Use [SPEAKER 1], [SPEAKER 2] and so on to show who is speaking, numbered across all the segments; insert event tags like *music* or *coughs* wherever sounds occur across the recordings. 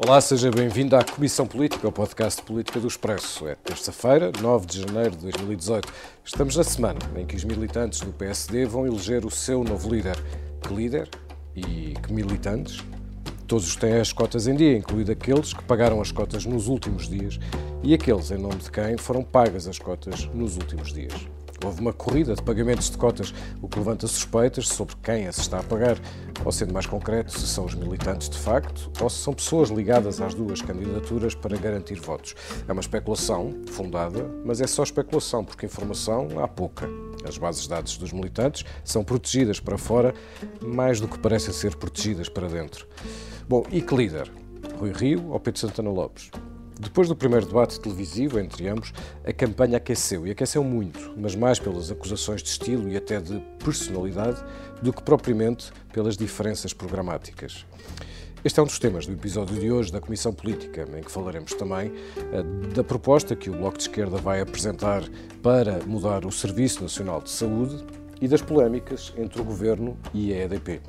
[SPEAKER 1] Olá, seja bem-vindo à Comissão Política, o podcast de política do Expresso. É terça-feira, 9 de janeiro de 2018. Estamos na semana em que os militantes do PSD vão eleger o seu novo líder. Que líder? E que militantes? Todos têm as cotas em dia, incluindo aqueles que pagaram as cotas nos últimos dias e aqueles em nome de quem foram pagas as cotas nos últimos dias. Houve uma corrida de pagamentos de cotas, o que levanta suspeitas sobre quem as está a pagar, ou sendo mais concreto, se são os militantes de facto ou se são pessoas ligadas às duas candidaturas para garantir votos. É uma especulação fundada, mas é só especulação, porque informação há pouca. As bases de dados dos militantes são protegidas para fora mais do que parecem ser protegidas para dentro. Bom, e que líder? Rui Rio ou Pedro Santana Lopes? Depois do primeiro debate televisivo entre ambos, a campanha aqueceu e aqueceu muito, mas mais pelas acusações de estilo e até de personalidade do que propriamente pelas diferenças programáticas. Este é um dos temas do episódio de hoje da Comissão Política, em que falaremos também eh, da proposta que o Bloco de Esquerda vai apresentar para mudar o Serviço Nacional de Saúde e das polémicas entre o Governo e a EDP.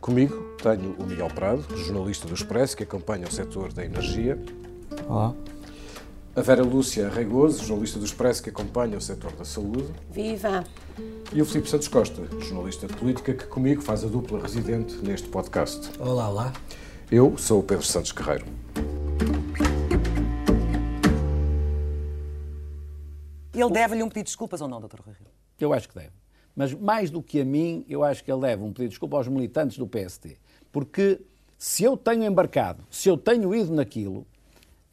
[SPEAKER 1] Comigo tenho o Miguel Prado, jornalista do Expresso, que acompanha o setor da energia.
[SPEAKER 2] Olá.
[SPEAKER 1] A Vera Lúcia Regoso, jornalista do Expresso, que acompanha o setor da saúde.
[SPEAKER 3] Viva!
[SPEAKER 1] E o Filipe Santos Costa, jornalista de política, que comigo faz a dupla residente neste podcast.
[SPEAKER 2] Olá, olá.
[SPEAKER 1] Eu sou o Pedro Santos Carreiro.
[SPEAKER 3] Ele deve-lhe um pedido de desculpas ou não, Dr. Rui Rio?
[SPEAKER 2] Eu acho que deve. Mas mais do que a mim, eu acho que ele deve um pedido de desculpa aos militantes do PST. Porque se eu tenho embarcado, se eu tenho ido naquilo,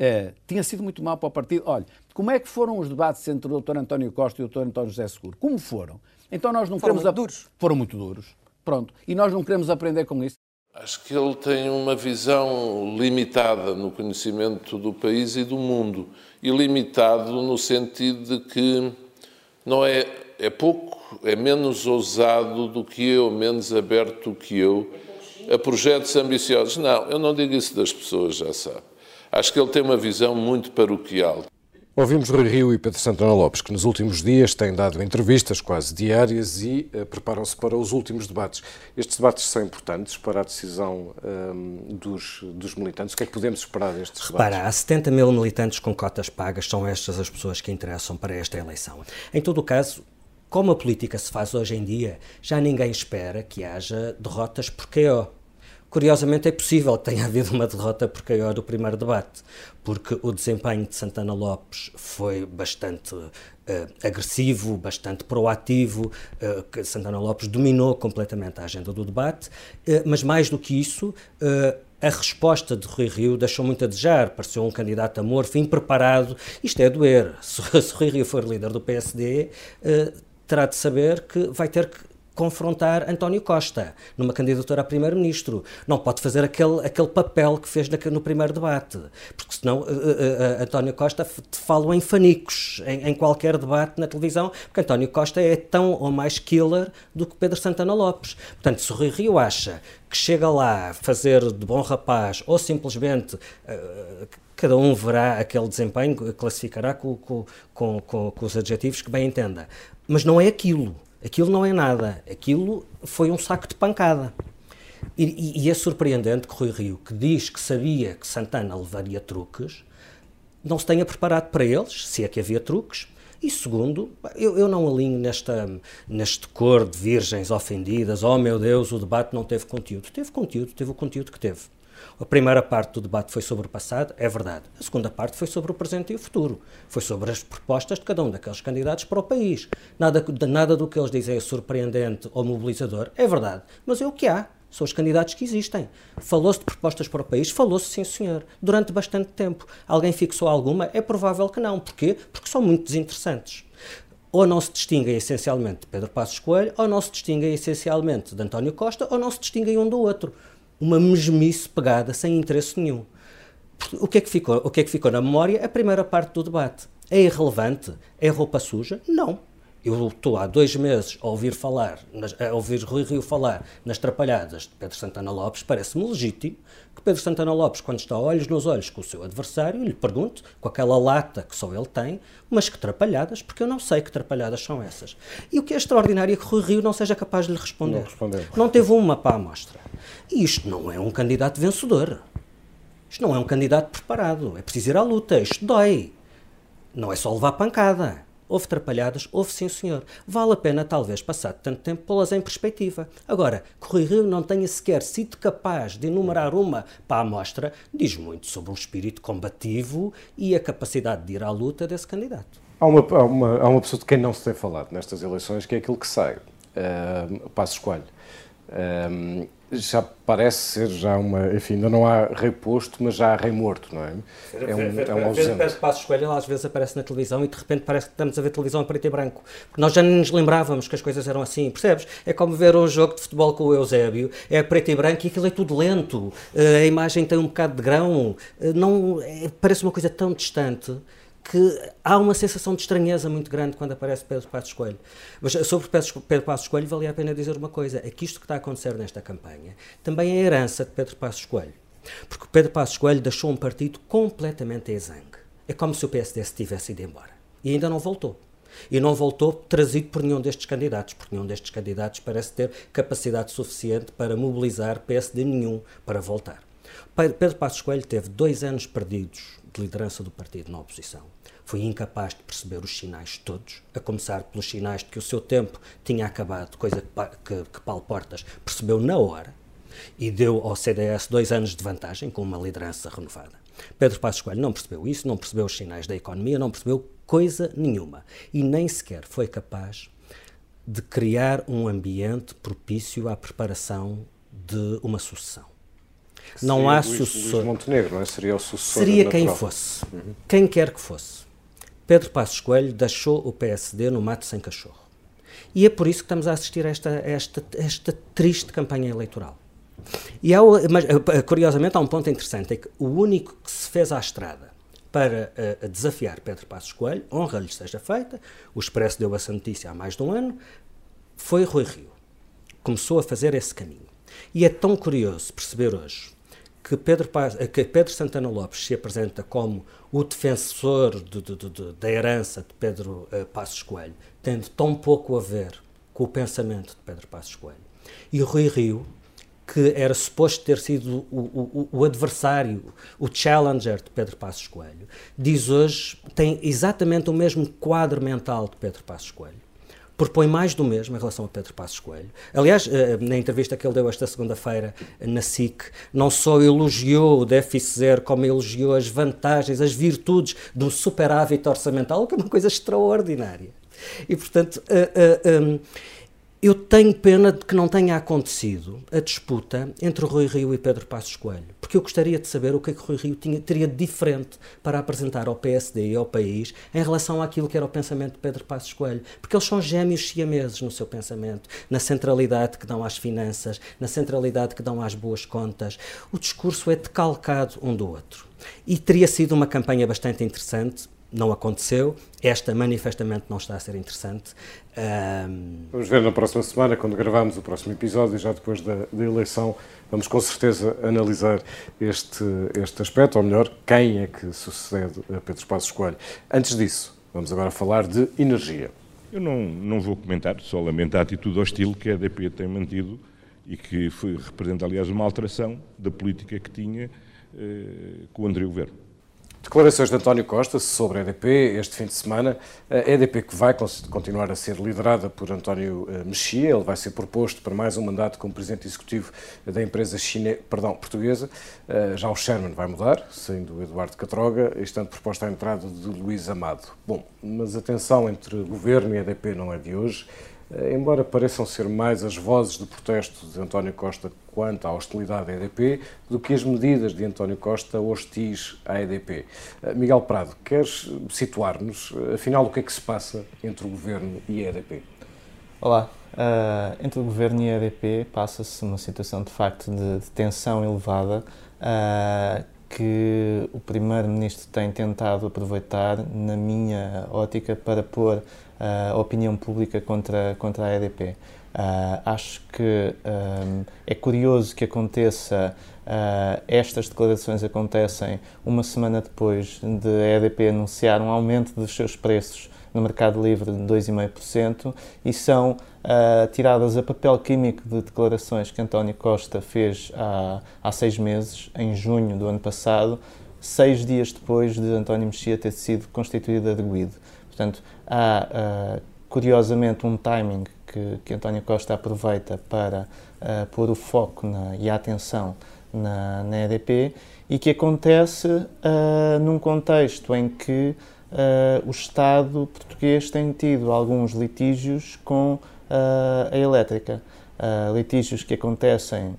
[SPEAKER 2] é, tinha sido muito mal para o partido. Olha, como é que foram os debates entre o Dr. António Costa e o Dr. António José Seguro? Como foram? Então nós não
[SPEAKER 3] foram
[SPEAKER 2] queremos...
[SPEAKER 3] Muito duros.
[SPEAKER 2] Foram muito duros. Pronto. E nós não queremos aprender com isso.
[SPEAKER 4] Acho que ele tem uma visão limitada no conhecimento do país e do mundo. E limitado no sentido de que não é, é pouco, é menos ousado do que eu, menos aberto do que eu a projetos ambiciosos. Não, eu não digo isso das pessoas, já sabe. Acho que ele tem uma visão muito paroquial.
[SPEAKER 1] Ouvimos Rui Rio e Pedro Santana Lopes, que nos últimos dias têm dado entrevistas quase diárias e uh, preparam-se para os últimos debates. Estes debates são importantes para a decisão um, dos, dos, militantes. O que é que podemos esperar destes
[SPEAKER 5] Repara,
[SPEAKER 1] debates?
[SPEAKER 5] há 70 mil militantes com cotas pagas, são estas as pessoas que interessam para esta eleição. Em todo o caso, como a política se faz hoje em dia, já ninguém espera que haja derrotas por KO. Curiosamente, é possível que tenha *laughs* havido uma derrota por KO do primeiro debate, porque o desempenho de Santana Lopes foi bastante uh, agressivo, bastante proativo. Uh, Santana Lopes dominou completamente a agenda do debate, uh, mas mais do que isso. a resposta de Rui Rio deixou muito a desejar, pareceu um candidato amorfo, impreparado. Isto é doer. Se, *laughs* se Rui Rio for líder do PSD, terá de saber que vai ter que confrontar António Costa numa candidatura a primeiro-ministro. Não pode fazer aquele, aquele papel que fez no primeiro debate, porque senão uh, uh, uh, António Costa fala em fanicos em, em, qualquer debate na televisão, porque António Costa é tão ou mais killer do que Pedro Santana Lopes. Portanto, se o Rui Rio acha que chega lá fazer de bom rapaz ou simplesmente cada um verá aquele desempenho, classificará com, com, com, com os adjetivos que bem entenda. Mas não é aquilo. Aquilo não é nada. Aquilo foi um saco de pancada. E, e, e, é surpreendente que Rui Rio, que diz que sabia que Santana levaria truques, não se tenha preparado para eles, se é que havia truques. E segundo, eu, eu não alinho nesta, neste cor de virgens ofendidas, oh meu Deus, o debate não teve conteúdo. Teve conteúdo, teve o conteúdo que teve. A primeira parte do debate foi sobre o passado, é verdade. A segunda parte foi sobre o presente e o futuro. Foi sobre as propostas de cada um daqueles candidatos para o país. Nada, nada do que eles dizem é surpreendente ou mobilizador, é verdade. Mas é o que há. São os candidatos que existem. Falou-se de propostas para o país? Falou-se, sim, senhor. Durante bastante tempo. Alguém fixou alguma? É provável que não. Porquê? Porque são muito desinteressantes ou não se distinguem essencialmente de Pedro Passos Coelho, ou não se distinguem essencialmente de António Costa, ou não se distinguem um do outro uma mesmice pegada sem interesse nenhum. O que, é que ficou, o que é que ficou na memória? A primeira parte do debate. É irrelevante? É roupa suja? Não. Eu estou há dois meses a ouvir falar, a ouvir Rui Rio falar nas trapalhadas de Pedro Santana Lopes, parece-me legítimo que Pedro Santana Lopes, quando está olhos nos olhos com o seu adversário, lhe pergunte, com aquela lata que só ele tem, mas que trapalhadas, porque eu não sei que trapalhadas são essas. E o que é extraordinário é que Rui Rio não seja capaz de lhe responder.
[SPEAKER 1] Não, respondeu.
[SPEAKER 5] não teve uma para a amostra. E isto não é um candidato vencedor. Isto não é um candidato preparado. É preciso ir à luta. Isto dói. Não é só levar pancada. Houve trapalhadas, houve sim, senhor. Vale a pena, talvez, passado tanto tempo, pô-las em perspectiva. Agora, que Rui Rio não tenha sequer sido capaz de enumerar uma para a amostra, diz muito sobre o espírito combativo e a capacidade de ir à luta desse candidato.
[SPEAKER 1] Há uma, há uma, há uma pessoa de quem não se tem falado nestas eleições, que é aquilo que sai. Uh, Passo Escolho. Uh, já parece ser já uma, enfim, ainda não há rei posto, mas já há rei morto, não é?
[SPEAKER 5] É um, é um ausente. Passos Coelho, às vezes aparece na televisão e de repente parece que estamos a ver televisão em preto e branco, porque nós já não nos lembrávamos que as coisas eram assim, percebes? É como ver um jogo de futebol com o Eusébio, é preto e branco e aquilo é tudo lento, eh, a imagem tem um bocado de grão, eh, não, é, parece uma coisa tão distante que há uma sensação de estranheza muito grande quando aparece Pedro Passos Coelho. Mas sobre Pedro Passos Coelho valia a pena dizer uma coisa, é que isto que está a acontecer nesta campanha também é herança de Pedro Passos Coelho. Porque Pedro Passos Coelho deixou um partido completamente exangue. É como se o PSD se tivesse ido embora. E ainda não voltou. E não voltou trazido por nenhum destes candidatos, porque nenhum destes candidatos parece ter capacidade suficiente para mobilizar PSD nenhum para voltar. Pedro Passos Coelho teve dois anos perdidos de liderança do partido na oposição. Foi incapaz de perceber os sinais todos, a começar pelos sinais de que o seu tempo tinha acabado, coisa que, que, que Paulo Portas percebeu na hora, e deu ao CDS dois anos de vantagem com uma liderança renovada. Pedro Passos Coelho não percebeu isso, não percebeu os sinais da economia, não percebeu coisa nenhuma e nem sequer foi capaz de criar um ambiente propício à preparação de uma sucessão não há Luís, sucessor.
[SPEAKER 1] Luís Montenegro, não é? Seria o sucessor.
[SPEAKER 5] Seria quem fosse. Uhum. Quem quer que fosse. Pedro Passos Coelho deixou o PSD no mato sem cachorro. E é por isso que estamos a assistir a esta, esta, esta triste campanha eleitoral. E há, mas, eh, curiosamente, há um ponto interessante: é que o único que se fez à estrada para uh, desafiar Pedro Passos Coelho, honra-lhe seja feita, o Expresso deu essa notícia há mais de um ano, foi Rui Rio. Começou a fazer esse caminho. E é tão curioso perceber hoje que Pedro, Paz, que Pedro Santana Lopes se apresenta como o defensor de, de, de, da herança de Pedro uh, Passos Coelho, tendo tão pouco a ver com o pensamento de Pedro Passos Coelho. E Rui Rio, que era suposto ter sido o, o, o, adversário, o challenger de Pedro Passos Coelho, diz hoje, tem exatamente o mesmo quadro mental de Pedro Passos Coelho propõe mais do mesmo em relação a Pedro Passos Coelho. Aliás, eh, na entrevista que ele deu esta segunda-feira na SIC, não só elogiou o déficit zero, como elogiou as vantagens, as virtudes de um superávit orçamental, que é uma coisa extraordinária. E, portanto, uh, uh, um, eu tenho pena de que não tenha acontecido a disputa entre Rui Rio e Pedro Passos Coelho, porque eu gostaria de saber o que é que Rui Rio tinha, teria de diferente para apresentar ao PSD e ao país em relação àquilo que era o pensamento de Pedro Passos Coelho, porque eles são gêmeos siameses no seu pensamento, na centralidade que dão às finanças, na centralidade que dão às boas contas. O discurso é decalcado um do outro. E teria sido uma campanha bastante interessante, não aconteceu. Esta manifestamente não está a ser interessante.
[SPEAKER 1] Um... Vamos ver na próxima semana, quando gravarmos o próximo episódio, já depois da, da, eleição, vamos com certeza analisar este, este aspecto, ou melhor, quem é que sucede a Pedro Passos Coelho. Antes disso, vamos agora falar de energia.
[SPEAKER 6] Eu não, não vou comentar, só lamento a atitude hostil que a EDP tem mantido e que foi, representa, aliás, uma alteração da política que tinha eh, com o anterior governo.
[SPEAKER 1] Declarações de António Costa sobre a EDP este fim de semana. A EDP que vai continuar a ser liderada por António eh, Mexia, ele vai ser proposto para mais um mandato como presidente executivo da empresa chine... perdão, portuguesa. Eh, já o Sherman vai mudar, saindo Eduardo Catroga, estando proposta a entrada de Luís Amado. Bom, mas a tensão entre governo e EDP não é de hoje. Eh, embora pareçam ser mais as vozes de protesto de António Costa quanto à hostilidade à EDP do que as medidas de António Costa hostis à EDP. Eh, Miguel Prado, queres situar-nos, eh, afinal, o que é que se passa entre o Governo e a EDP?
[SPEAKER 7] Olá. Uh, entre o Governo e a EDP passa-se uma situação de facto de, de tensão elevada uh, que o Primeiro-Ministro tem tentado aproveitar, na minha ótica, para pôr a opinião pública contra, contra a EDP. Uh, acho que um, é curioso que aconteça, uh, estas declarações acontecem uma semana depois de a EDP anunciar um aumento dos seus preços no mercado livre de 2,5% e são uh, tiradas a papel químico de declarações que António Costa fez há, há seis meses, em junho do ano passado, seis dias depois de António Mexia ter sido constituído arguído. Portanto, há curiosamente um timing que, que António Costa aproveita para uh, pôr o foco na, e a atenção na, na EDP e que acontece uh, num contexto em que uh, o Estado português tem tido alguns litígios com a elétrica. litígios que acontecem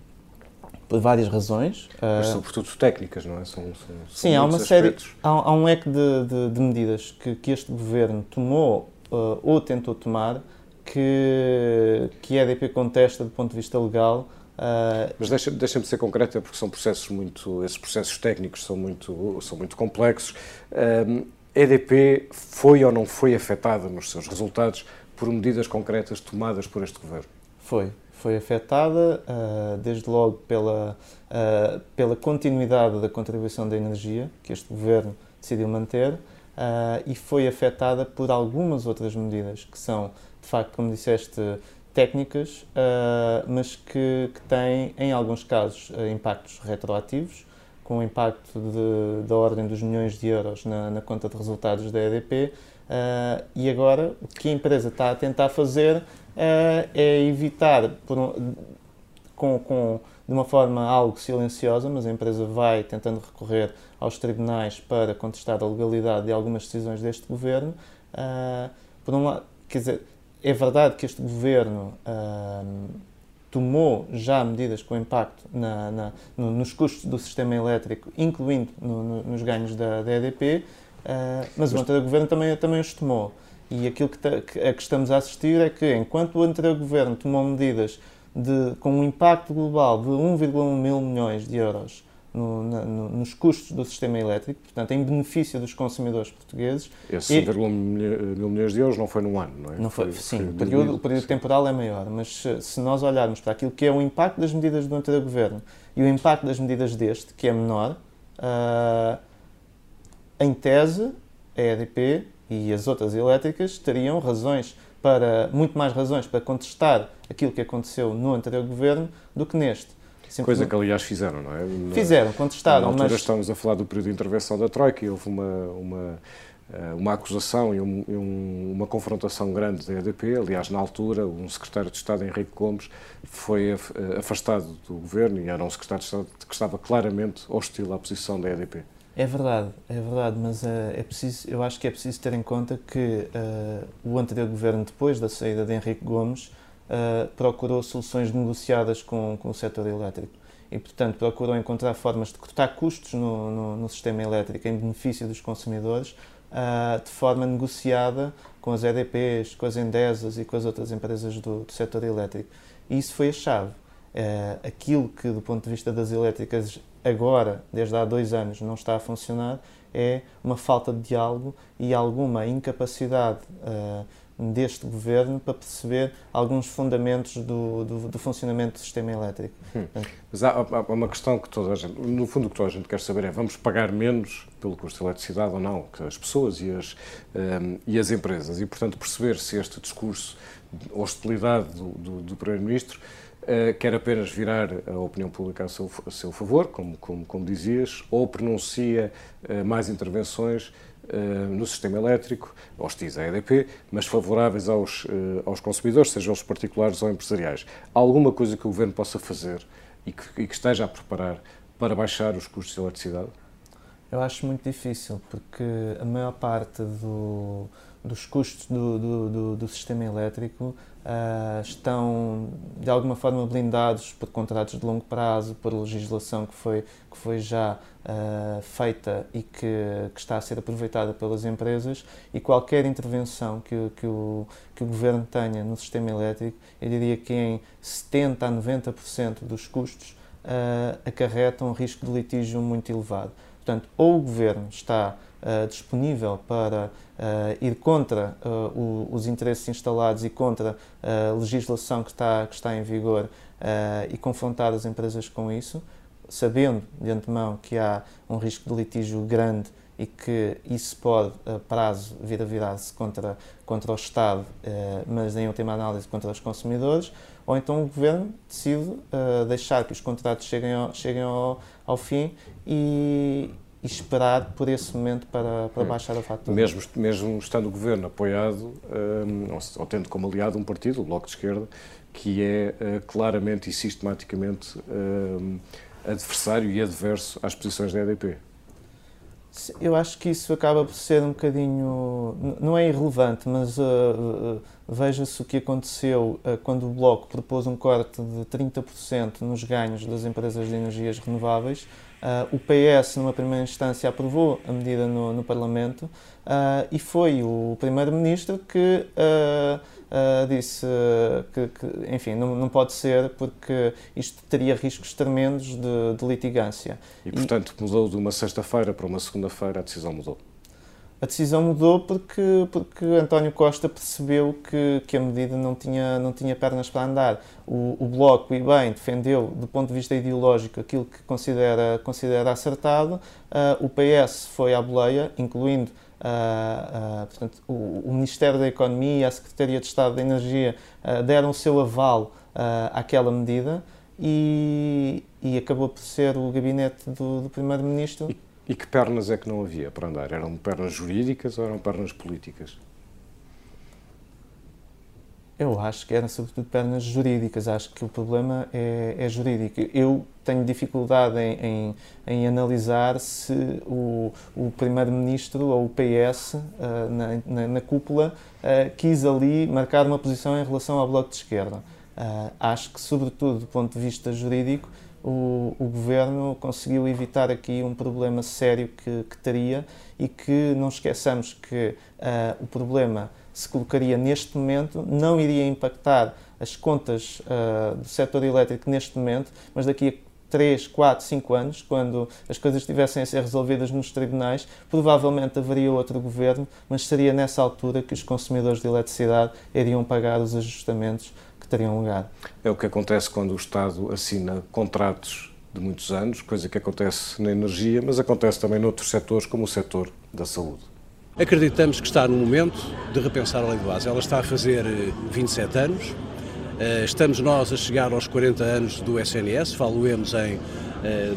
[SPEAKER 7] por várias razões.
[SPEAKER 1] Mas sobretudo técnicas, não é? São, são,
[SPEAKER 7] sim, há uma série, há, há, um leque de, de, de medidas que, que, este governo tomou ou tentou tomar que, que a EDP contesta do ponto de vista legal
[SPEAKER 1] Uh, Mas deixa-me deixa ser concreta, porque são processos muito, esses processos técnicos são muito, são muito complexos. Uh, a EDP foi ou não foi afetada nos seus resultados por medidas concretas tomadas por este governo?
[SPEAKER 7] Foi, foi afetada uh, desde logo pela, pela continuidade da contribuição da energia que este governo decidiu manter e foi afetada por algumas outras medidas que são, de facto, como disseste, técnicas, uh, mas que, que, têm, em alguns casos, uh, impactos retroativos, com impacto de, da ordem dos milhões de euros na, na conta de resultados da EDP. Uh, e agora, o que a empresa está a tentar fazer é evitar, um, com, com, de uma forma algo silenciosa, mas a empresa vai tentando recorrer aos tribunais para contestar a legalidade de algumas decisões deste governo. por um lado, quer dizer, é verdade que este governo uh, tomou já medidas com impacto na, na, no, nos custos do sistema elétrico, incluindo no, no, nos ganhos da, da EDP, uh, ah, mas o anterior governo também, também os tomou. E aquilo que, que, a que estamos a assistir é que, enquanto o anterior governo tomou medidas de, com um impacto global de 1,1 mil milhões de euros no, na, no, nos custos do sistema elétrico, portanto, em benefício dos consumidores portugueses.
[SPEAKER 1] Esse 1,1 mil milhões de euros não foi num ano, não é?
[SPEAKER 7] Não foi, sim, foi o, período, o período temporal é maior, mas se nós olharmos para aquilo que é o impacto das medidas do anterior governo e o impacto das medidas deste, que é menor, uh, em tese, a EDP e as outras elétricas teriam razões para, muito mais razões para contestar aquilo que aconteceu no anterior governo do que neste.
[SPEAKER 1] Coisa que, aliás, fizeram, não é?
[SPEAKER 7] Fizeram, contestaram. Na
[SPEAKER 1] altura mas... estamos a falar do período de intervenção da Troika e houve uma, uma, eh, uma acusação e um, uma confrontação grande da EDP. Aliás, na altura, um secretário de Estado, Henrique Gomes, foi eh, afastado do governo e era um secretário de Estado que estava claramente hostil à posição da EDP.
[SPEAKER 7] É verdade, é verdade, mas uh, é preciso, eu acho que é preciso ter em conta que uh, o anterior governo, depois da saída de Henrique Gomes, uh, procurou soluções negociadas com, com o setor elétrico e, portanto, procurou encontrar formas de cortar custos no, no, no sistema elétrico em benefício dos consumidores de forma negociada com as EDPs, com as Endesas e com as outras empresas do, do setor elétrico. E isso foi a chave. Aquilo que, do ponto de vista das elétricas, agora, desde há dois anos, não está a funcionar é uma falta de diálogo e alguma incapacidade uh, deste governo para perceber alguns fundamentos do, do, do funcionamento do sistema elétrico. Hum.
[SPEAKER 1] Mas há, há, uma questão que toda a gente, no fundo, o que toda a gente quer saber é: vamos pagar menos pelo custo de eletricidade ou não? As pessoas e as, um, e as empresas. E, portanto, perceber se este discurso de hostilidade do, do, do Primeiro-Ministro uh, quer apenas virar a opinião pública a seu, a seu favor, como, como, como dizias, ou pronuncia uh, mais intervenções eh, no sistema elétrico, hostis à EDP, mas favoráveis aos, eh, aos consumidores, sejam os particulares ou empresariais. Há alguma coisa que o Governo possa fazer e que, e que esteja a preparar para baixar os custos de eletricidade?
[SPEAKER 7] Eu acho muito difícil, porque a maior parte do, dos custos do, do, do sistema elétrico uh, estão de alguma forma blindados por contratos de longo prazo, por legislação que foi, que foi já uh, feita e que, que, está a ser aproveitada pelas empresas e qualquer intervenção que, que, o, que o governo tenha no sistema elétrico, eu diria que em 70% a 90% dos custos uh, acarreta um risco de litígio muito elevado. Portanto, ou o governo está uh, disponível para uh, ir contra uh, o, os interesses instalados e contra a legislação que está, que está em vigor e confrontar as empresas com isso, sabendo de antemão que há um risco de litígio grande e que isso pode, a prazo, vir a virar-se contra, contra o Estado, mas em última análise contra os consumidores, ou então o Governo decide deixar que os contratos cheguem ao, cheguem ao, ao fim e, e esperar por esse momento para, para hum. baixar a fatura.
[SPEAKER 1] Mesmo, mesmo estando o governo apoiado, um, ou tendo como aliado um partido, o Bloco de Esquerda, que é uh, claramente e sistematicamente uh, adversário e adverso às posições da EDP.
[SPEAKER 7] Eu acho que isso acaba por ser um bocadinho. Não é irrelevante, mas uh, uh, veja-se o que aconteceu uh, quando o Bloco propôs um corte de 30% nos ganhos das empresas de energias renováveis. O PS, numa primeira instância, aprovou a medida no, no Parlamento e foi o Primeiro-Ministro que uh, disse que, que, enfim, não, não pode ser porque isto teria riscos tremendos de, de litigância.
[SPEAKER 1] E, portanto, e, mudou de uma sexta-feira para uma segunda-feira, a decisão mudou?
[SPEAKER 7] A decisão mudou porque, porque António Costa percebeu que, que a medida não tinha, não tinha pernas para andar. O, o Bloco, e bem, defendeu, do ponto de vista ideológico, aquilo que considera, considera acertado. Uh, o PS foi à boleia, incluindo Uh, uh, portanto, o, o, Ministério da Economia e a Secretaria de Estado da Energia uh, deram o seu aval àquela medida e, e, acabou por ser o gabinete do, do Primeiro-Ministro.
[SPEAKER 1] E, que pernas é que não havia para andar? Eram pernas jurídicas ou eram pernas políticas?
[SPEAKER 7] Eu acho que eram sobretudo pernas jurídicas. Acho que o problema é, é jurídico. Eu tenho dificuldade em, em, em analisar se o, o Primeiro-Ministro ou o PS uh, na, na, na, cúpula uh, quis ali marcar uma posição em relação ao Bloco de Esquerda. Uh, acho que, sobretudo do ponto de vista jurídico, o, o Governo conseguiu evitar aqui um problema sério que, que teria e que não esqueçamos que o problema se colocaria neste momento não iria impactar as contas uh, do setor elétrico neste momento, mas daqui a 3, 4, 5 anos, quando as coisas estivessem a ser resolvidas nos tribunais, provavelmente haveria outro governo, mas seria nessa altura que os consumidores de eletricidade iriam pagar os ajustamentos teriam lugar.
[SPEAKER 1] É o que acontece quando o Estado assina contratos de muitos anos, coisa que acontece na energia, mas acontece também noutros setores, como o setor da saúde.
[SPEAKER 8] Acreditamos que está no momento de repensar a lei do base. Ela está a fazer 27 eh, anos. Eh, estamos nós a chegar aos 40 anos do SNS, faloemos em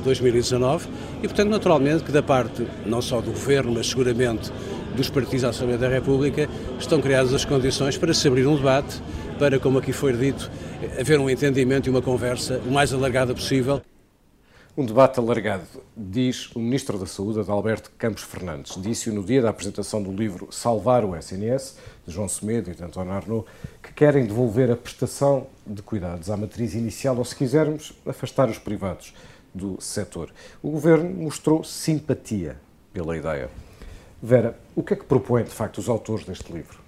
[SPEAKER 8] 2019, eh, e portanto, naturalmente, que da parte não só do Governo, mas seguramente dos partidos à Assembleia da República, estão criadas as condições para se abrir um debate, para, como aqui foi dito, haver um entendimento e uma conversa o mais alargada possível.
[SPEAKER 1] Um debate alargado, diz o Ministro da Saúde, Adalberto Campos Fernandes. Disse-o no dia da apresentação do livro Salvar o SNS, de João Semedo e de António Arnaud, que querem devolver a prestação de cuidados à matriz inicial, ou se quisermos, afastar os privados do setor. O Governo mostrou simpatia pela ideia. Vera, o que é que propõem, de facto, os autores deste livro?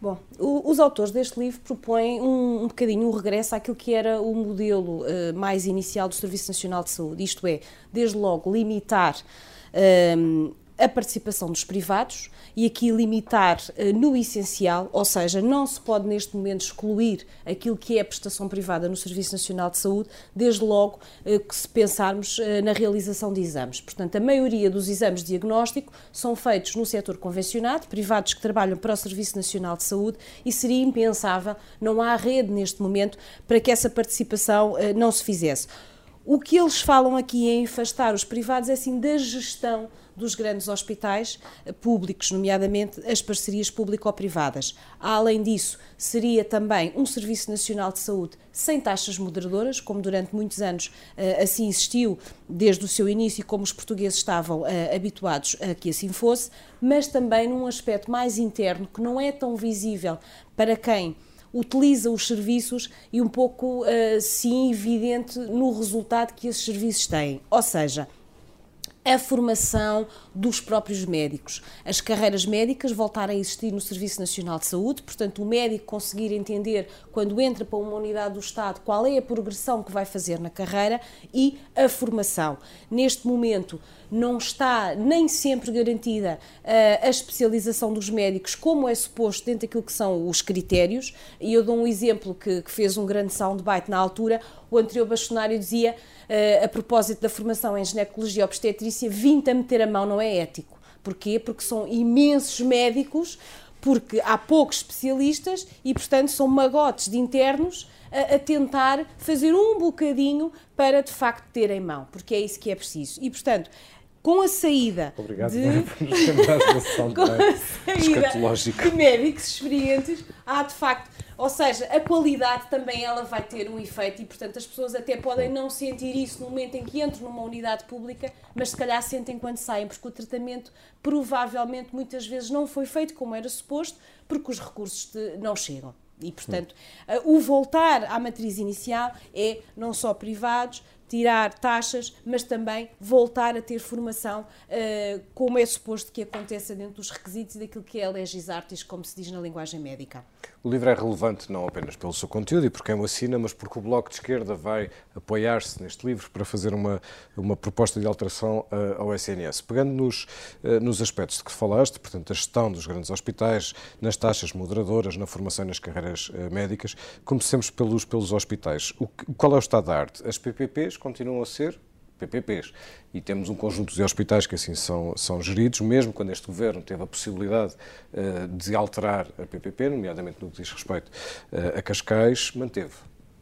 [SPEAKER 9] Bom, os autores deste livro propõem um, um bocadinho um regresso àquilo que era o modelo uh, mais inicial do Serviço Nacional de Saúde, isto é, desde logo limitar uh, a participação dos privados e aqui limitar uh, no essencial, ou seja, não se pode neste momento excluir aquilo que é a prestação privada no Serviço Nacional de Saúde, desde logo uh, que se pensarmos uh, na realização de exames. Portanto, a maioria dos exames de diagnóstico são feitos no setor convencionado, privados que trabalham para o Serviço Nacional de Saúde e seria impensável, não há rede neste momento para que essa participação não se fizesse. O que eles falam aqui em afastar os privados é assim da gestão dos grandes hospitais públicos, nomeadamente as parcerias público-privadas. Além disso, seria também um Serviço Nacional de Saúde sem taxas moderadoras, como durante muitos anos eh, assim existiu desde o seu início, como os portugueses estavam eh, habituados a que assim fosse, mas também num aspecto mais interno que não é tão visível para quem utiliza os serviços e um pouco, sim, evidente no resultado que esses serviços têm. Ou seja, a formação dos próprios médicos. As carreiras médicas voltarem a existir no Serviço Nacional de Saúde, portanto, o médico conseguir entender, quando entra para uma unidade do Estado, qual é a progressão que vai fazer na carreira e a formação. Neste momento, não está nem sempre garantida uh, a especialização dos médicos, como é suposto dentro daquilo que são os critérios, e eu dou um exemplo que, que fez um grande soundbite na altura, o anterior bastonário dizia, uh, a propósito da formação em ginecologia e obstetrícia, vim a meter a mão não é ético Porquê? Porque são imensos médicos, porque há poucos especialistas e, portanto, são magotes de internos a, a, tentar fazer um bocadinho para, de facto, ter em mão, porque é isso que é preciso. E, portanto, com a saída
[SPEAKER 1] Obrigado,
[SPEAKER 9] de *laughs*
[SPEAKER 1] com a saída
[SPEAKER 9] de médicos experientes, há de facto, ou seja, a qualidade também ela vai ter um efeito e portanto as pessoas até podem não sentir isso no momento em que entram numa unidade pública, mas se calhar sentem quando saem, porque o tratamento provavelmente muitas vezes não foi feito como era suposto, porque os recursos não chegam. E, portanto, o voltar à matriz inicial é não só privados, tirar taxas, mas também voltar a ter formação uh, como é suposto que aconteça dentro dos requisitos e daquilo que é a legis artis, como se diz na linguagem médica.
[SPEAKER 1] O livro é relevante não apenas pelo seu conteúdo e por quem o assina, mas porque o Bloco de Esquerda vai apoiar-se neste livro para fazer uma, uma proposta de alteração uh, ao SNS. Pegando nos, uh, nos aspectos de que falaste, portanto, a gestão dos grandes hospitais, nas taxas moderadoras, na formação e nas carreiras médicas, comecemos pelos, pelos hospitais. O, qual é o estado da arte? As PPPs continuam a ser PPPs. E temos um conjunto de hospitais que assim são, são geridos, mesmo quando este governo teve a possibilidade uh, de alterar a PPP, nomeadamente no que diz respeito uh, a Cascais, manteve.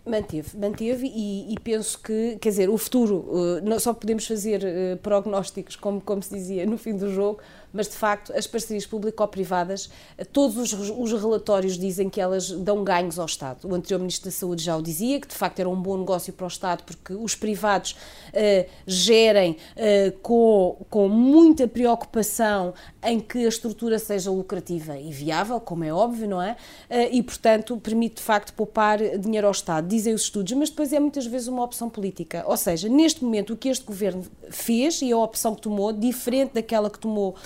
[SPEAKER 9] Manteve, manteve e, e, penso que, quer dizer, o futuro, uh, só podemos fazer prognósticos, como, como se dizia, no fim do jogo, mas de facto as parcerias público-privadas, todos os, os, relatórios dizem que elas dão ganhos ao Estado. O anterior Ministro da Saúde já o dizia, que de facto era um bom negócio para o Estado, porque os privados uh, gerem uh, com, com muita preocupação em que a estrutura seja lucrativa e viável, como é óbvio, não é? E, portanto, permite de facto poupar dinheiro ao Estado, dizem os estudos, mas depois é muitas vezes uma opção política. Ou seja, neste momento, o que este governo fez e a opção que tomou, diferente daquela que tomou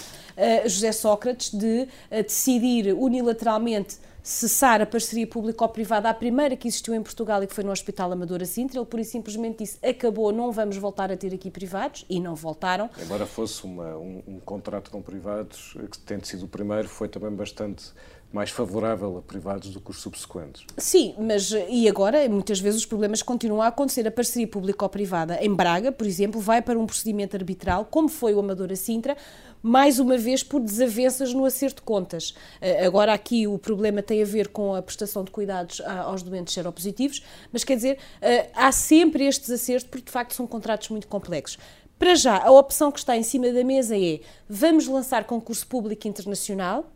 [SPEAKER 9] José Sócrates, de uh, decidir unilateralmente cessar a parceria público-privada, a primeira que existiu em Portugal e que foi no Hospital Amadora Sintra. Ele, por e simplesmente disse: acabou, não vamos voltar a ter aqui privados, e não voltaram.
[SPEAKER 1] Embora fosse uma, um, um contrato com privados, que tendo sido o primeiro, foi também bastante mais favorável a privados do que os subsequentes.
[SPEAKER 9] Sim, mas e agora muitas vezes os problemas continuam a acontecer. A parceria público-privada em Braga, por exemplo, vai para um procedimento arbitral, como foi o Amadora Sintra, mais uma vez por desavenças no acerto de contas. Eh, agora aqui o problema tem a ver com a prestação de cuidados aos doentes seropositivos, mas quer dizer, eh, há sempre estes acertos porque de facto são contratos muito complexos. Para já, a opção que está em cima da mesa é vamos lançar concurso público internacional,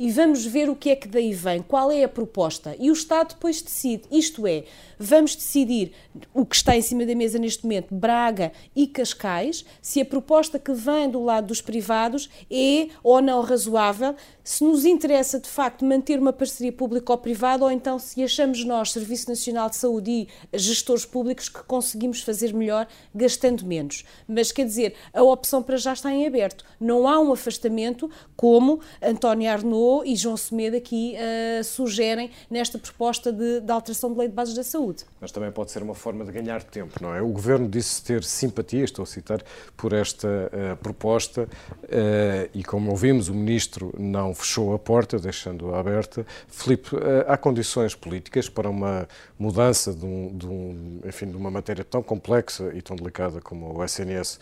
[SPEAKER 9] e vamos ver o que é que daí vem, qual é a proposta. E o Estado depois decide. Isto é, vamos decidir o que está em cima da mesa neste momento, Braga e Cascais, se a proposta que vem do lado dos privados é ou não razoável, se nos interessa de facto manter uma parceria público-privada ou então se achamos nós, Serviço Nacional de Saúde e gestores públicos, que conseguimos fazer melhor gastando menos. Mas quer dizer, a opção para já está em aberto. Não há um afastamento como António Arnaud e João Semedo aqui uh, sugerem nesta proposta de, de, alteração de lei de bases da saúde.
[SPEAKER 1] Mas também pode ser uma forma de ganhar tempo, não é? O Governo disse ter simpatia, estou a citar, por esta uh, proposta uh, e, como ouvimos, o Ministro não fechou a porta, deixando-a aberta. Filipe, há condições políticas para uma mudança de, um, de, um, enfim, de uma matéria tão complexa e tão delicada como o SNS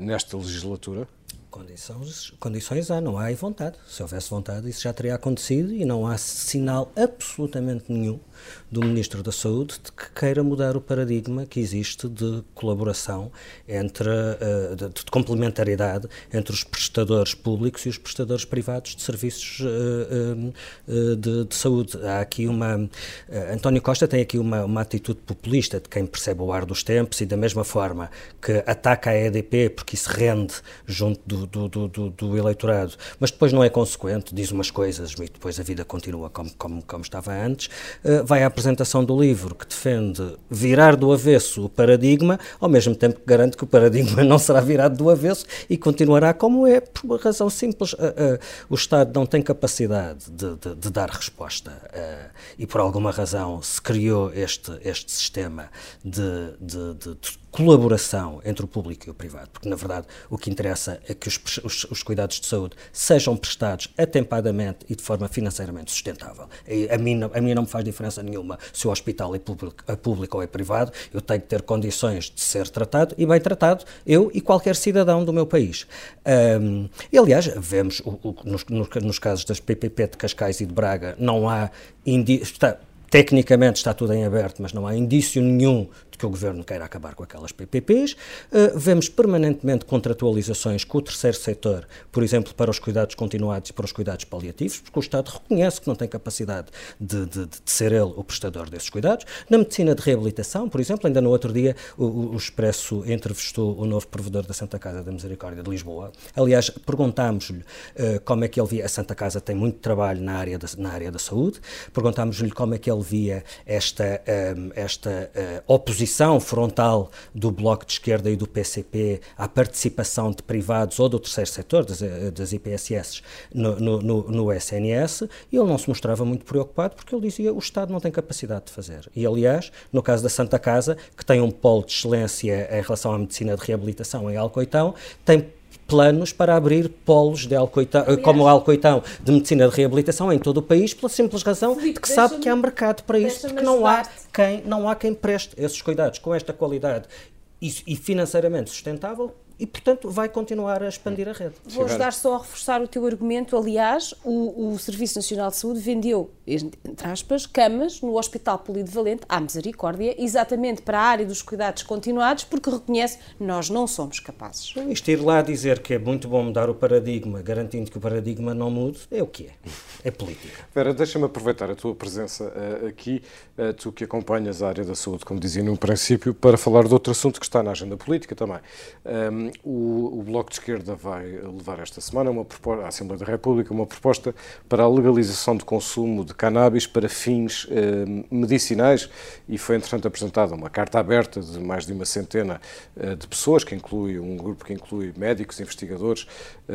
[SPEAKER 1] nesta legislatura?
[SPEAKER 5] Condições, condições há, não há vontade. Se houvesse vontade, isso já teria acontecido e não há sinal absolutamente nenhum do Ministro da Saúde de que queira mudar o paradigma que existe de colaboração entre, uh, de, de, complementariedade entre os prestadores públicos e os prestadores privados de serviços uh, uh, de, de, saúde. Há aqui uma. António Costa tem aqui uma, uma atitude populista de quem percebe o ar dos tempos e, da mesma forma que ataca a EDP porque isso rende junto do, do, do, do eleitorado, mas depois não é consequente, diz umas coisas e depois a vida continua como, como, como estava antes vai à apresentação do livro que defende virar do avesso o paradigma, ao mesmo tempo que garante que o paradigma *laughs* não será virado do avesso e continuará como é, por uma razão simples. Uh, uh, o Estado não tem capacidade de, de, de dar resposta uh, e, por alguma razão, se criou este, este sistema de, de colaboração entre o público e o privado, porque na verdade o que interessa é que os, os, os, cuidados de saúde sejam prestados atempadamente e de forma financeiramente sustentável. E a, mim, a mim não me faz diferença diferença nenhuma se o hospital é público, é público ou é privado, eu tenho que ter condições de ser tratado e bem tratado, eu e qualquer cidadão do meu país. Um, e, aliás, vemos o, o, nos, nos, casos das PPP de Cascais e de Braga, não há. Está, tecnicamente está tudo em aberto, mas não há indício nenhum que o Governo queira acabar com aquelas PPPs. Uh, vemos permanentemente contratualizações com o terceiro setor, por exemplo, para os cuidados continuados e para os cuidados paliativos, porque o Estado reconhece que não tem capacidade de, de, de ser ele o prestador desses cuidados. Na medicina de reabilitação, por exemplo, ainda no outro dia o, o Expresso entrevistou o novo provedor da Santa Casa da Misericórdia de Lisboa. Aliás, perguntámos-lhe uh, como é que ele via. A Santa Casa tem muito trabalho na área da, na área da saúde. Perguntámos-lhe como é que ele via esta, um, eh, esta uh, oposição frontal do Bloco de Esquerda e do PCP à participação de privados ou do terceiro setor, das, eh, das IPSS, no, no, no, no SNS, e ele não se mostrava muito preocupado porque ele dizia o Estado não tem capacidade de fazer. E, aliás, no caso da Santa Casa, que tem um polo de excelência em relação à medicina de reabilitação em Alcoitão, tem planos para abrir polos de Alcoitão, Aliás, como o Alcoitão de medicina de reabilitação em todo o país, pela simples razão Felipe, de que sabe que há mercado para isso, porque não há, quem, não há quem preste esses cuidados com esta qualidade e, e financeiramente sustentável e, portanto, vai continuar a expandir a rede.
[SPEAKER 9] Vou ajudar só a reforçar o teu argumento. Aliás, o, o Serviço Nacional de Saúde vendeu, entre aspas, camas no Hospital Polivalente à Misericórdia, exatamente para a área dos cuidados continuados, porque reconhece nós não somos capazes.
[SPEAKER 5] Isto ir lá dizer que é muito bom mudar o paradigma, garantindo que o paradigma não mude, é o que é. É política.
[SPEAKER 1] Vera, deixa-me aproveitar a tua presença uh, aqui, uh, tu que acompanhas a área da saúde, como dizia no princípio, para falar de outro assunto que está na agenda política também. Um, o, o, Bloco de Esquerda vai levar esta semana uma proposta, à Assembleia da República uma proposta para a legalização do consumo de cannabis para fins eh, medicinais. E foi, entretanto, apresentada uma carta aberta de mais de uma centena eh, de pessoas, que inclui um grupo que inclui médicos, investigadores,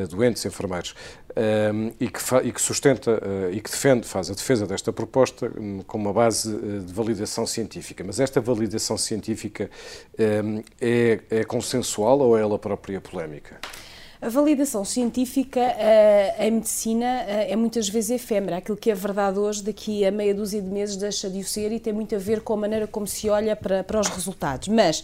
[SPEAKER 1] doentes, enfermeiros, eh, e, que e, que sustenta eh, e que defende, faz a defesa desta proposta um, com uma base eh, de validação científica. Mas esta validação científica é, é consensual ou é ela própria polémica?
[SPEAKER 9] A validação científica uh, em medicina é muitas vezes efêmera. Aquilo que é verdade hoje, daqui a meia dúzia de meses, deixa de o ser e tem muito a ver com a maneira como se olha para, para os resultados. Mas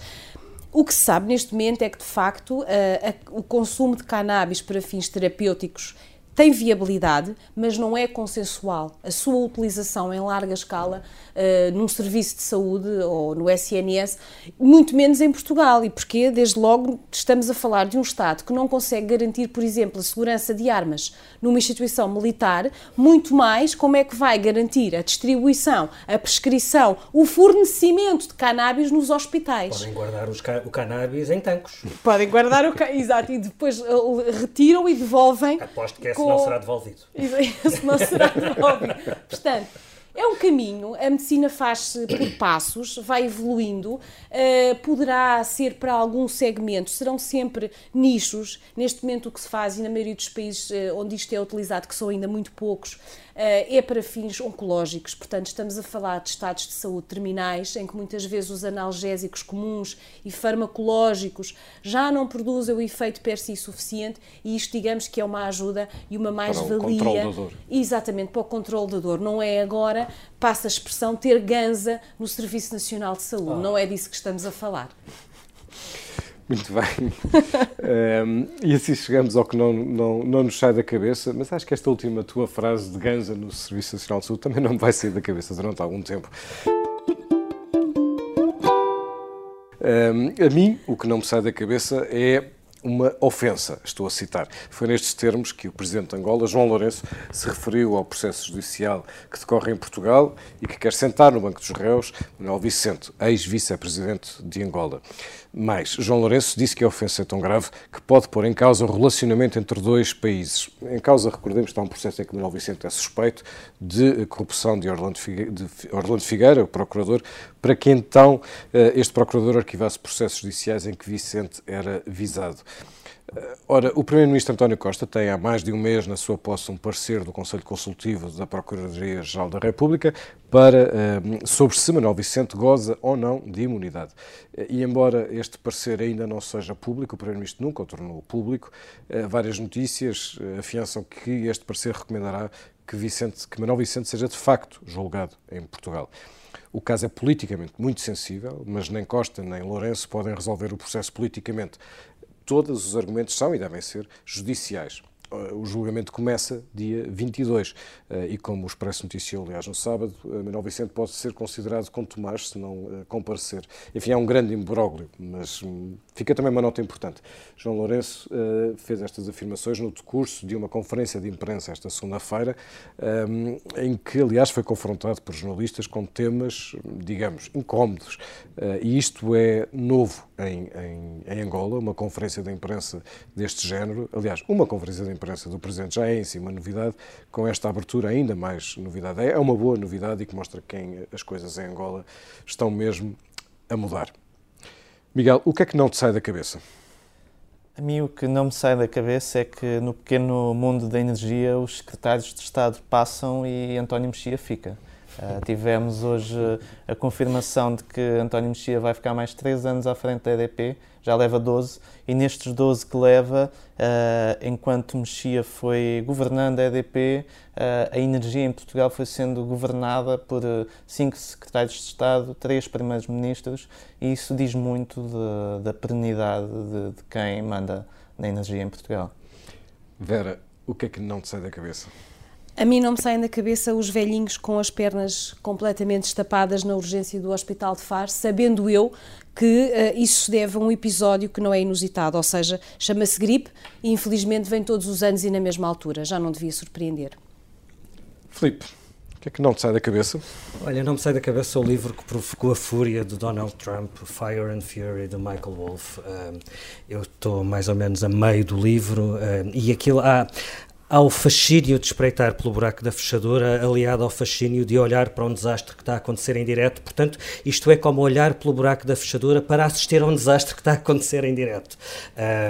[SPEAKER 9] o que se sabe neste momento é que, de facto, uh, a, o consumo de cannabis para fins terapêuticos tem viabilidade, mas não é consensual. A sua utilização em larga escala uh, num serviço de saúde ou no SNS, muito menos em Portugal. E porquê? Desde logo estamos a falar de um Estado que não consegue garantir, por exemplo, a segurança de armas numa instituição militar, muito mais como é que vai garantir a distribuição, a prescrição, o fornecimento de cannabis nos hospitais.
[SPEAKER 5] Podem guardar ca o cannabis em tancos.
[SPEAKER 9] Podem guardar o *laughs* exato, e depois uh, retiram e devolvem.
[SPEAKER 5] Aposto que com... não será devolvido.
[SPEAKER 9] Esse *laughs* não será devolvido. Portanto, é um caminho, a medicina faz-se por *coughs* passos, vai evoluindo, uh, poderá ser para algum segmento, serão sempre nichos. Neste momento, o que se faz, e na maioria dos países uh, onde isto é utilizado, que são ainda muito poucos, eh, é para fins oncológicos, portanto, estamos a falar de estados de saúde terminais, em que muitas vezes os analgésicos comuns e farmacológicos já não produzem o efeito per si suficiente, e isto, digamos, que é uma ajuda e uma mais-valia. Exatamente, para o controle da dor. Não é agora, passa a expressão, ter ganza no Serviço Nacional de Saúde. Ah. Não é disso que estamos a falar.
[SPEAKER 1] Muito bem. *laughs* um, e assim chegamos ao que não, não, não nos sai da cabeça, mas acho que esta última tua frase de ganza no Serviço Nacional de Saúde também não me vai sair da cabeça durante algum tempo. Um, a mim, o que não me sai da cabeça é uma ofensa, estou a citar. Foi nestes termos que o Presidente de Angola, João Lourenço, se referiu ao processo judicial que decorre em Portugal e que quer sentar no banco dos réus Manuel Vicente, ex-vice-presidente de Angola. Mas João Lourenço disse que a ofensa é tão grave que pode pôr em causa o relacionamento entre dois países. Em causa, recordemos, está um processo em que Manuel Vicente é suspeito de corrupção de Orlando Figueira, o procurador, para que então eh, este procurador arquivasse processos judiciais em que Vicente era visado. Ora, o Primeiro-Ministro António Costa tem há mais de um mês na sua posse um parecer do Conselho Consultivo da Procuradoria-Geral da República para, eh, sobre se Manuel Vicente goza ou não de imunidade. E embora este parecer ainda não seja público, o Primeiro-Ministro nunca o tornou público, eh, várias notícias eh, afiançam que este parecer recomendará que, Vicente, que Manuel Vicente seja de facto julgado em Portugal. O caso é politicamente muito sensível, mas nem Costa nem Lourenço podem resolver o processo politicamente. Todos os argumentos são e devem ser judiciais. Eh, o julgamento começa dia 22 eh, e, como o Expresso noticiou, aliás, no sábado, eh, Manuel Vicente pode ser considerado com Tomás se não comparecer. Enfim, é um grande imbróglio, mas hum, fica também uma nota importante. João Lourenço fez estas afirmações no decurso de uma conferência de imprensa esta segunda-feira, hum, em que, aliás, foi confrontado por jornalistas com temas, digamos, incómodos. E isto é novo em, em, em Angola, uma conferência de imprensa deste género. Aliás, uma conferência de imprensa imprensa do Presidente já é em si uma novidade, com esta abertura ainda mais novidade. É uma boa novidade e que mostra quem as coisas em Angola estão mesmo a mudar. Miguel, o que é que não te sai da cabeça?
[SPEAKER 7] A mim o que não me sai da cabeça é que no pequeno mundo da energia os secretários de Estado passam e António Mexia fica. Uh, tivemos hoje a confirmação de que António Mexia vai ficar mais três anos à frente da EDP, já leva 12, e nestes 12 que leva, uh, enquanto Mexia foi governando a EDP, uh, a energia em Portugal foi sendo governada por cinco secretários de Estado, três primeiros ministros, e isso diz muito da perenidade de, de quem manda na energia em Portugal.
[SPEAKER 1] Vera, o que é que não te sai da cabeça?
[SPEAKER 9] A mim não me saem da cabeça os velhinhos com as pernas completamente estapadas na urgência do Hospital de Faro, sabendo eu que uh, isso se deve a um episódio que não é inusitado, ou seja, chama-se gripe e infelizmente vem todos os anos e na mesma altura. Já não devia surpreender.
[SPEAKER 1] Filipe, o que é que não te sai da cabeça?
[SPEAKER 5] Olha, não me sai da cabeça o livro que provocou a fúria de Donald Trump, Fire and Fury, de Michael Wolff. Uh, eu estou mais ou menos a meio do livro uh, e aquilo. Há, ao fascínio de espreitar pelo buraco da fechadura, aliado ao fascínio de olhar para um desastre que está a acontecer em direto. Portanto, isto é como olhar pelo buraco da fechadura para assistir a um desastre que está a acontecer em direto.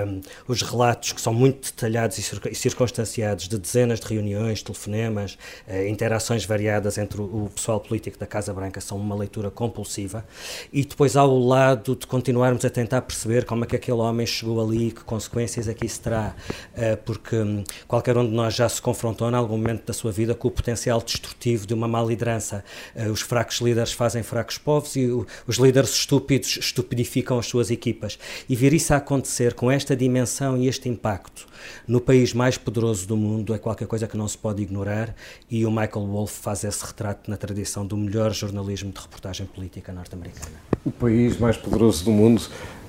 [SPEAKER 5] Um, os relatos, que são muito detalhados e circunstanciados, de dezenas de reuniões, telefonemas, uh, interações variadas entre o, pessoal político da Casa Branca, são uma leitura compulsiva. E depois, ao lado de continuarmos a tentar perceber como é que aquele homem chegou ali, que consequências é que isso terá, uh, porque um, qualquer um de nós já se confrontou em algum momento da sua vida com o potencial destrutivo de uma má liderança. Eh, os fracos líderes fazem fracos povos e os líderes estúpidos estupidificam as suas equipas. E ver isso acontecer com esta dimensão e este impacto no país mais poderoso do mundo é qualquer coisa que não se pode ignorar e o Michael Wolff faz esse retrato na tradição do melhor jornalismo de reportagem política norte-americana.
[SPEAKER 1] O país mais poderoso do mundo,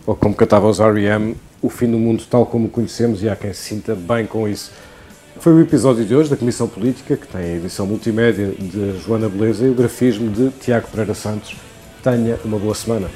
[SPEAKER 1] ou como cantava os R.E.M., o fim do mundo tal como o conhecemos e há quem se sinta bem com isso. Foi o episódio de hoje da Comissão Política, que tem a edição multimédia de Joana Beleza e o grafismo de Tiago Pereira Santos. Tenha uma boa semana.